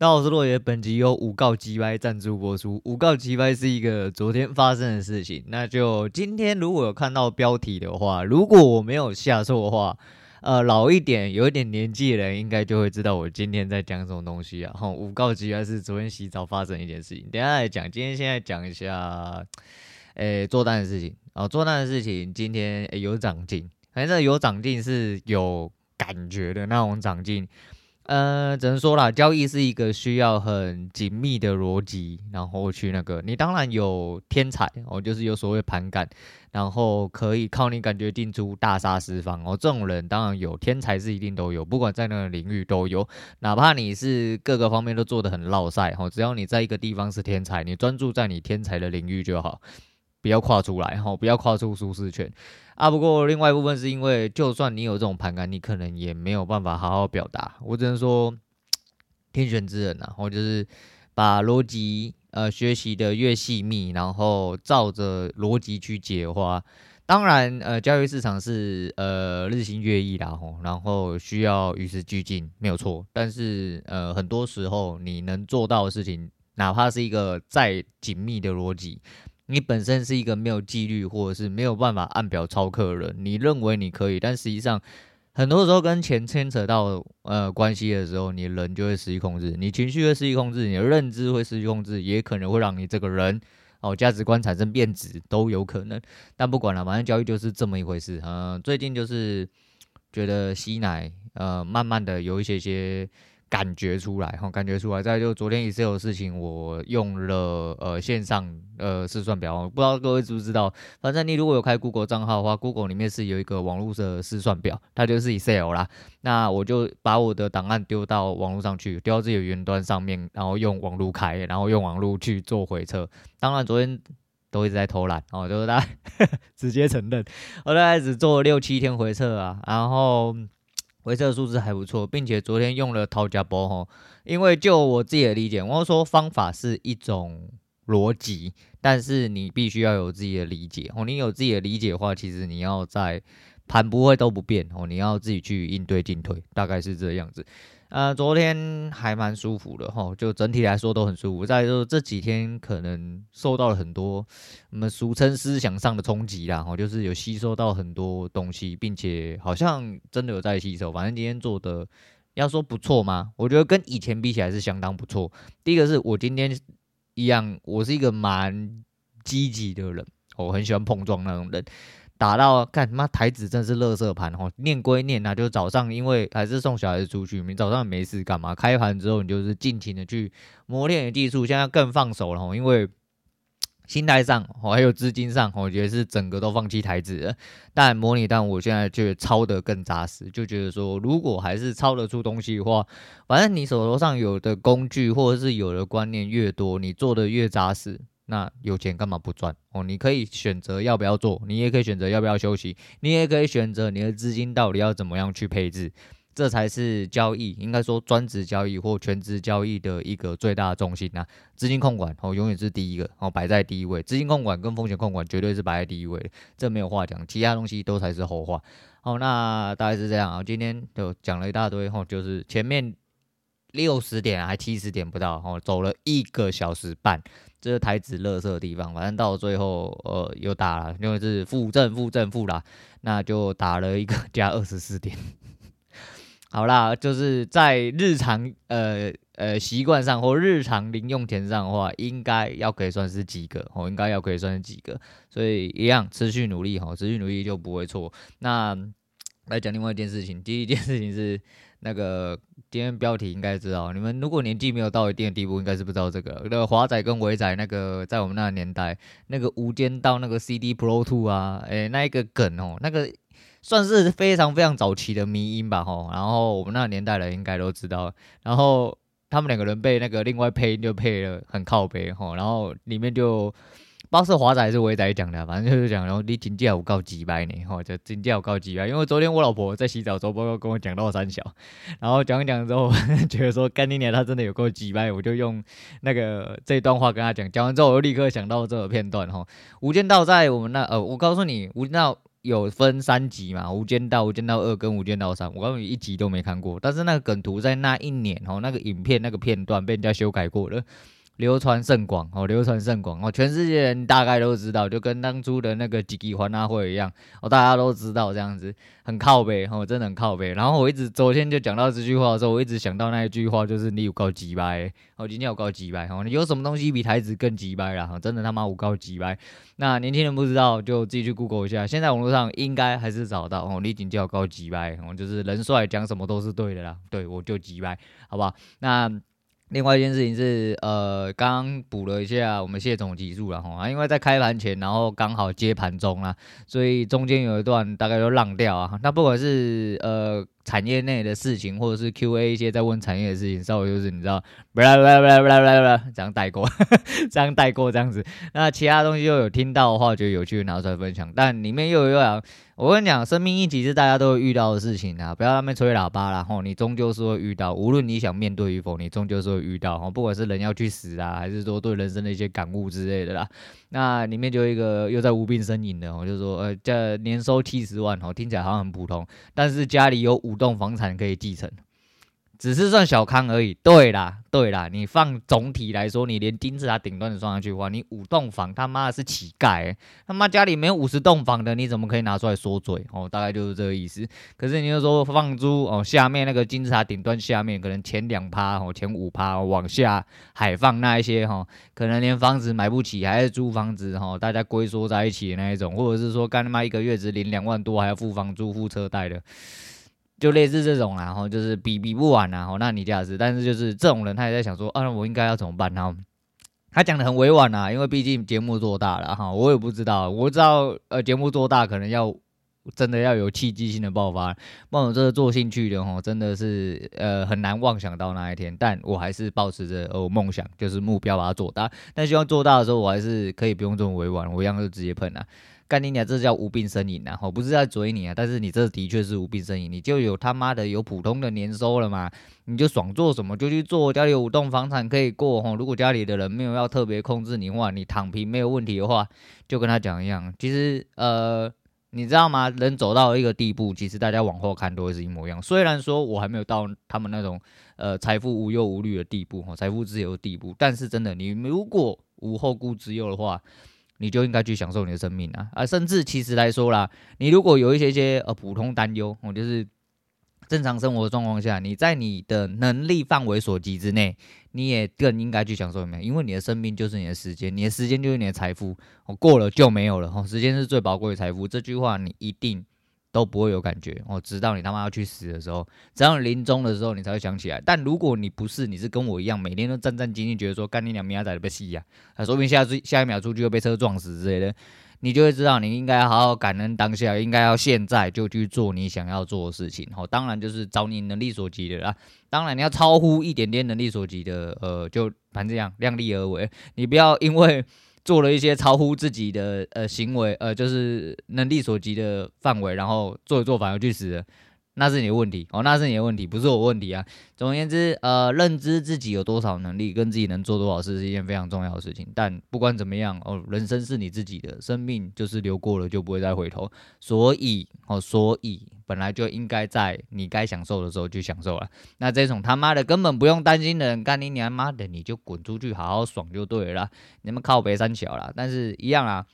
大家好，我是洛爷，本集由五告鸡掰赞助播出。五告鸡掰是一个昨天发生的事情，那就今天如果有看到标题的话，如果我没有下错的话，呃，老一点、有一点年纪的人应该就会知道我今天在讲什么东西啊。哈，五告鸡掰是昨天洗澡发生一件事情，等下来讲。今天现在讲一下，诶，做单的事情哦，做单的事情，今天有长进，反正有长进是有感觉的那种长进。呃，只能说啦，交易是一个需要很紧密的逻辑，然后去那个，你当然有天才哦，就是有所谓盘感，然后可以靠你感觉定出大杀四方哦，这种人当然有天才是一定都有，不管在哪个领域都有，哪怕你是各个方面都做得很落赛哦，只要你在一个地方是天才，你专注在你天才的领域就好。不要跨出来哈，不要跨出舒适圈啊。不过另外一部分是因为，就算你有这种盘感，你可能也没有办法好好表达。我只能说，天选之人呐，我就是把逻辑呃学习的越细密，然后照着逻辑去解的话，当然呃交易市场是呃日新月异啦吼，然后需要与时俱进，没有错。但是呃很多时候你能做到的事情，哪怕是一个再紧密的逻辑。你本身是一个没有纪律，或者是没有办法按表操课的人，你认为你可以，但实际上很多时候跟钱牵扯到呃关系的时候，你人就会失去控制，你情绪会失去控制，你的认知会失去控制，也可能会让你这个人哦价值观产生变质都有可能。但不管了，反正交易就是这么一回事。嗯、最近就是觉得吸奶，呃，慢慢的有一些些。感觉出来哈，感觉出来。再就昨天 Excel 的事情，我用了呃线上呃试算表，不知道各位知不知道。反正你如果有开 Google 账号的话，Google 里面是有一个网络的试算表，它就是 Excel 啦。那我就把我的档案丢到网络上去，丢到自己的云端上面，然后用网络开，然后用网络去做回测。当然昨天都一直在偷懒哦，就是大家 直接承认，我大概只做六七天回测啊，然后。回测数字还不错，并且昨天用了掏家波吼，因为就我自己的理解，我说方法是一种逻辑，但是你必须要有自己的理解哦。你有自己的理解的话，其实你要在盘不会都不变哦，你要自己去应对进退，大概是这样子。呃，昨天还蛮舒服的哈，就整体来说都很舒服。再说这几天可能受到了很多我们俗称思想上的冲击啦，哈，就是有吸收到很多东西，并且好像真的有在吸收。反正今天做的要说不错吗？我觉得跟以前比起来是相当不错。第一个是我今天一样，我是一个蛮积极的人，我很喜欢碰撞那种人。打到干妈台子真是垃圾盘吼，念归念啊，就早上因为还是送小孩子出去，你早上没事干嘛？开盘之后你就是尽情的去磨练你技术，现在更放手了吼，因为 心态上还有资金上，我觉得是整个都放弃台子了。但模拟单我现在就抄得更扎实，就觉得说如果还是抄得出东西的话，反正你手头上有的工具或者是有的观念越多，你做的越扎实。那有钱干嘛不赚哦？你可以选择要不要做，你也可以选择要不要休息，你也可以选择你的资金到底要怎么样去配置，这才是交易，应该说专职交易或全职交易的一个最大的重心呐。资金控管哦，永远是第一个哦，摆在第一位。资金控管跟风险控管绝对是摆在第一位的，这没有话讲，其他东西都才是后话。好，那大概是这样啊。今天就讲了一大堆哦，就是前面六十点还七十点不到哦，走了一个小时半。这是台子垃圾的地方，反正到最后，呃，又打了，因为是负正负正负啦，那就打了一个加二十四点。好啦，就是在日常呃呃习惯上或日常零用钱上的话，应该要可以算是几个，哦，应该要可以算是几个，所以一样持续努力哈，持续努力就不会错。那来讲另外一件事情，第一件事情是。那个今天标题应该知道，你们如果年纪没有到一定的地步，应该是不知道这个。那个华仔跟伟仔那个在我们那个年代，那个无间道那个 CD Pro Two 啊，诶、那一个梗哦，那个算是非常非常早期的迷音吧吼。然后我们那个年代的人应该都知道。然后他们两个人被那个另外配音就配了很靠北吼，然后里面就。不知道是华仔还是伟仔讲的，反正就是讲，然后你真正有够鸡掰呢，吼，就真正有够鸡掰。因为昨天我老婆在洗澡的时候，包括跟我讲到三小，然后讲一讲之后，觉得说干你娘，他真的有够鸡掰，我就用那个这段话跟他讲。讲完之后，我就立刻想到这个片段，吼，无间道在我们那，呃，我告诉你，无间道有分三集嘛，《无间道》《无间道二》跟《无间道三》，我告诉你一集都没看过。但是那个梗图在那一年哦，那个影片那个片段被人家修改过了。流传甚广哦，流传甚广哦，全世界人大概都知道，就跟当初的那个吉吉环大会一样哦，大家都知道这样子很靠北哦，真的很靠北。然后我一直昨天就讲到这句话的时候，我一直想到那一句话，就是你有够鸡掰哦，今天有够鸡掰哦，你有什么东西比台子更鸡掰啦？哈，真的他妈有够鸡掰。那年轻人不知道就自己去 Google 一下，现在网络上应该还是找到哦，你已经叫够鸡掰哦，就是人帅讲什么都是对的啦，对我就鸡掰，好不好？那。另外一件事情是，呃，刚刚补了一下我们谢总集数了哈，因为在开盘前，然后刚好接盘中啦，所以中间有一段大概都浪掉啊。那不管是呃。产业内的事情，或者是 Q&A 一些在问产业的事情，稍微就是你知道，不啦不啦不啦不啦不啦，这样带过，这样带过这样子。那其他东西又有听到的话，觉得有趣拿出来分享。但里面又有样，我跟你讲，生命议题是大家都会遇到的事情啊，不要那边吹喇叭啦吼，你终究是会遇到，无论你想面对与否，你终究是会遇到吼，不管是人要去死啊，还是说对人生的一些感悟之类的啦。那里面就一个又在无病呻吟的，我就说，呃，这年收七十万哦，听起来好像很普通，但是家里有五栋房产可以继承。只是算小康而已。对啦，对啦，你放总体来说，你连金字塔顶端都算上去的话，你五栋房他妈的是乞丐、他妈家里没有五十栋房的，你怎么可以拿出来说嘴？哦，大概就是这个意思。可是你就说放租哦，下面那个金字塔顶端下面可能前两趴哦，前五趴、往下海放那一些哈、哦，可能连房子买不起，还是租房子哈、哦，大家龟缩在一起的那一种，或者是说干他妈一个月只领两万多，还要付房租、付车贷的。就类似这种啦，然后就是比比不完啦，吼，那你这样子，但是就是这种人，他也在想说，啊，我应该要怎么办？然后他讲的很委婉啦，因为毕竟节目做大了哈，我也不知道，我知道呃，节目做大可能要真的要有契机性的爆发，抱着这个做兴趣的吼，真的是呃很难妄想到那一天，但我还是抱持着呃梦想，就是目标把它做大，但希望做大的时候，我还是可以不用这么委婉，我一样就直接喷了。干你娘，这叫无病呻吟呐！吼，不是在嘴你啊，但是你这的确是无病呻吟，你就有他妈的有普通的年收了嘛，你就爽做什么就去做，家里有五栋房产可以过吼。如果家里的人没有要特别控制你的话，你躺平没有问题的话，就跟他讲一样。其实呃，你知道吗？人走到一个地步，其实大家往后看都会是一模一样。虽然说我还没有到他们那种呃财富无忧无虑的地步，吼，财富自由的地步，但是真的，你如果无后顾之忧的话。你就应该去享受你的生命啊！啊，甚至其实来说啦，你如果有一些些呃普通担忧，我就是正常生活状况下，你在你的能力范围所及之内，你也更应该去享受没有？因为你的生命就是你的时间，你的时间就是你的财富，我过了就没有了。哦，时间是最宝贵的财富，这句话你一定。都不会有感觉哦，直到你他妈要去死的时候，直到临终的时候，你才会想起来。但如果你不是，你是跟我一样，每天都战战兢兢，觉得说干你娘咪仔的被戏呀，啊，说不定下下一秒出去又被车撞死之类的，你就会知道你应该好好感恩当下，应该要现在就去做你想要做的事情。哦，当然就是找你能力所及的啦。当然你要超乎一点点能力所及的，呃，就反正这样量力而为，你不要因为。做了一些超乎自己的呃行为，呃，就是能力所及的范围，然后做一做反而去死了，那是你的问题哦，那是你的问题，不是我问题啊。总而言之，呃，认知自己有多少能力，跟自己能做多少事是一件非常重要的事情。但不管怎么样哦，人生是你自己的，生命就是流过了就不会再回头，所以哦，所以。本来就应该在你该享受的时候去享受了。那这种他妈的根本不用担心的人，干你娘妈的，你就滚出去好好爽就对了。你们靠北三小啦，但是一样啊。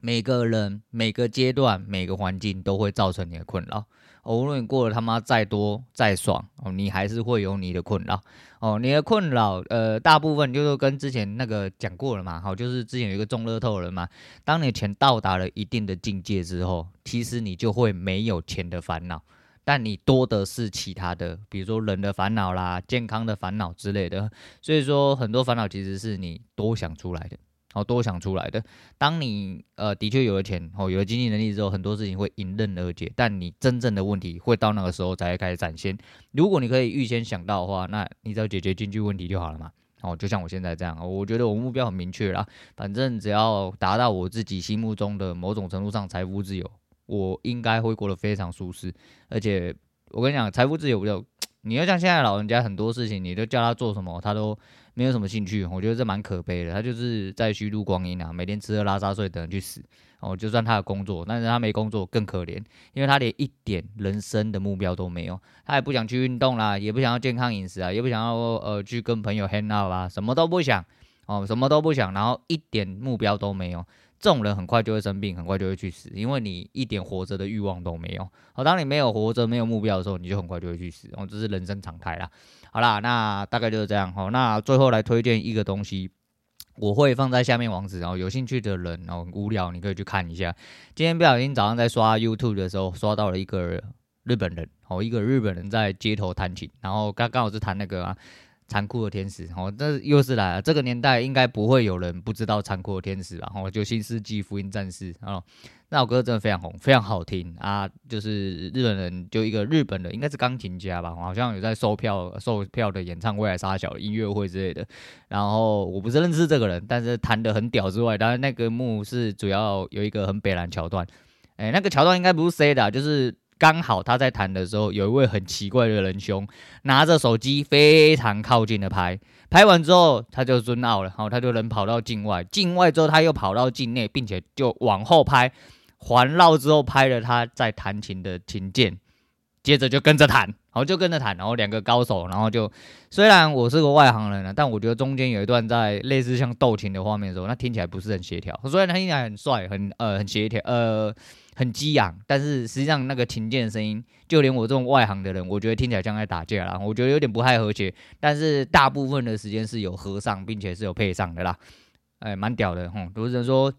每个人、每个阶段、每个环境都会造成你的困扰。哦，无论你过得他妈再多再爽哦，你还是会有你的困扰哦。你的困扰，呃，大部分就是跟之前那个讲过了嘛。好，就是之前有一个中乐透人嘛。当你钱到达了一定的境界之后，其实你就会没有钱的烦恼，但你多的是其他的，比如说人的烦恼啦、健康的烦恼之类的。所以说，很多烦恼其实是你多想出来的。哦，多想出来的。当你呃的确有了钱，哦，有了经济能力之后，很多事情会迎刃而解。但你真正的问题会到那个时候才会开始展现。如果你可以预先想到的话，那你只要解决经济问题就好了嘛。哦，就像我现在这样，我觉得我目标很明确啦。反正只要达到我自己心目中的某种程度上财富自由，我应该会过得非常舒适。而且我跟你讲，财富自由不就 你要像现在老人家很多事情，你都叫他做什么，他都没有什么兴趣。我觉得这蛮可悲的，他就是在虚度光阴啊，每天吃喝拉撒睡等着去死。哦，就算他有工作，但是他没工作更可怜，因为他连一点人生的目标都没有，他也不想去运动啦，也不想要健康饮食啊，也不想要呃去跟朋友 hang out 啊，什么都不想，哦，什么都不想，然后一点目标都没有，这种人很快就会生病，很快就会去死，因为你一点活着的欲望都没有。好，当你没有活着、没有目标的时候，你就很快就会去死，哦，这是人生常态啦。好啦，那大概就是这样。好，那最后来推荐一个东西。我会放在下面网址，然后有兴趣的人，然后无聊你可以去看一下。今天不小心早上在刷 YouTube 的时候，刷到了一个日本人，哦，一个日本人在街头弹琴，然后刚刚好是弹那个啊。残酷的天使，哦，这又是来了。这个年代应该不会有人不知道残酷的天使吧？哦，就新世纪福音战士哦，那首歌真的非常红，非常好听啊。就是日本人，就一个日本的，应该是钢琴家吧？好像有在售票、售票的演唱会、还是小音乐会之类的。然后我不是认识这个人，但是弹得很屌之外，当然那个幕是主要有一个很北蓝桥段。哎，那个桥段应该不是 C 的，就是。刚好他在弹的时候，有一位很奇怪的人兄拿着手机非常靠近的拍，拍完之后他就尊奥了，然后他就能跑到境外，境外之后他又跑到境内，并且就往后拍，环绕之后拍了他在弹琴的琴键，接着就跟着弹。然后就跟着弹，然后两个高手，然后就虽然我是个外行人了，但我觉得中间有一段在类似像斗琴的画面的时候，那听起来不是很协调。虽然他听起来很帅，很呃很协调，呃 很激昂，但是实际上那个琴键的声音，就连我这种外行的人，我觉得听起来像在打架啦。我觉得有点不太和谐，但是大部分的时间是有合上，并且是有配上的啦，哎，蛮屌的，哼，都是说，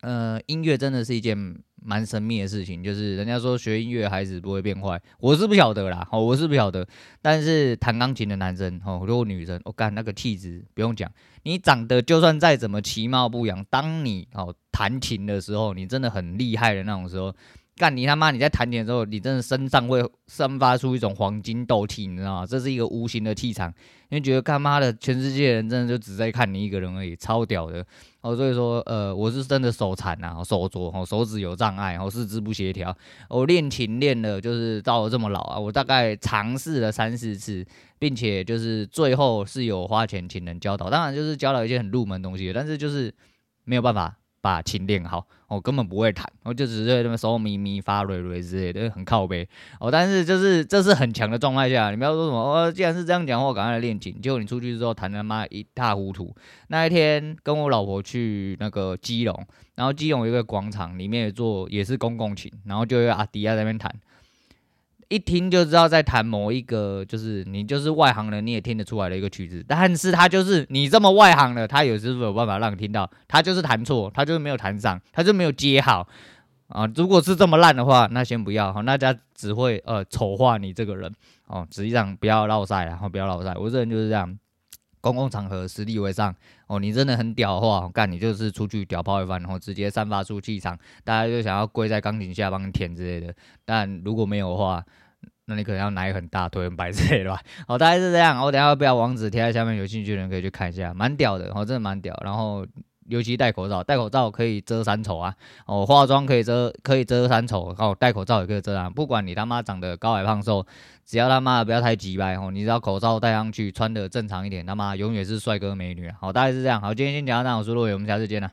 呃，音乐真的是一件。蛮神秘的事情，就是人家说学音乐孩子不会变坏，我是不晓得啦，我是不晓得。但是弹钢琴的男生，哦，如果女生，我干那个气质不用讲，你长得就算再怎么其貌不扬，当你哦弹琴的时候，你真的很厉害的那种时候。干你他妈！你在弹琴的时候，你真的身上会散发出一种黄金斗气，你知道吗？这是一个无形的气场，因为觉得干妈的全世界人真的就只在看你一个人而已，超屌的哦。所以说，呃，我是真的手残啊，手拙，哦，手指有障碍，哦，四肢不协调。我练琴练了，就是到了这么老啊，我大概尝试了三四次，并且就是最后是有花钱请人教导，当然就是教了一些很入门东西，但是就是没有办法。把琴练好，我、根本不会弹，我就只是那么手咪咪发瑞瑞之类的，很靠背哦。但是就是这是很强的状态下，你不要说什么哦。既然是这样讲话，我赶快来练琴。结果你出去之后弹他妈一塌糊涂。那一天跟我老婆去那个基隆，然后基隆有一个广场，里面有座也是公共琴，然后就有阿迪亚在那边弹。一听就知道在弹某一个，就是你就是外行人，你也听得出来的一个曲子。但是他就是你这么外行的，他有时候有办法让你听到，他就是弹错，他就是没有弹上，他就没有接好啊。如果是这么烂的话，那先不要，大家只会呃丑化你这个人哦。实际上不要烙赛，然后不要烙赛。我这人就是这样，公共场合实力为上哦。你真的很屌的话，干你就是出去屌炮一番，然后直接散发出气场，大家就想要跪在钢琴下帮你舔之类的。但如果没有的话，那你可能要拿很大腿很白之类的吧？好，大概是这样。我等下要不要网址贴在下面？有兴趣的人可以去看一下，蛮屌的，哦，真的蛮屌。然后尤其戴口罩，戴口罩可以遮三丑啊。哦，化妆可以遮，可以遮三丑。哦，戴口罩也可以遮啊。不管你他妈长得高矮胖瘦，只要他妈不要太鸡掰哦，你只要口罩戴上去，穿的正常一点，他妈永远是帅哥美女。好，大概是这样。好，今天先讲到这，我是陆伟，我们下次见了。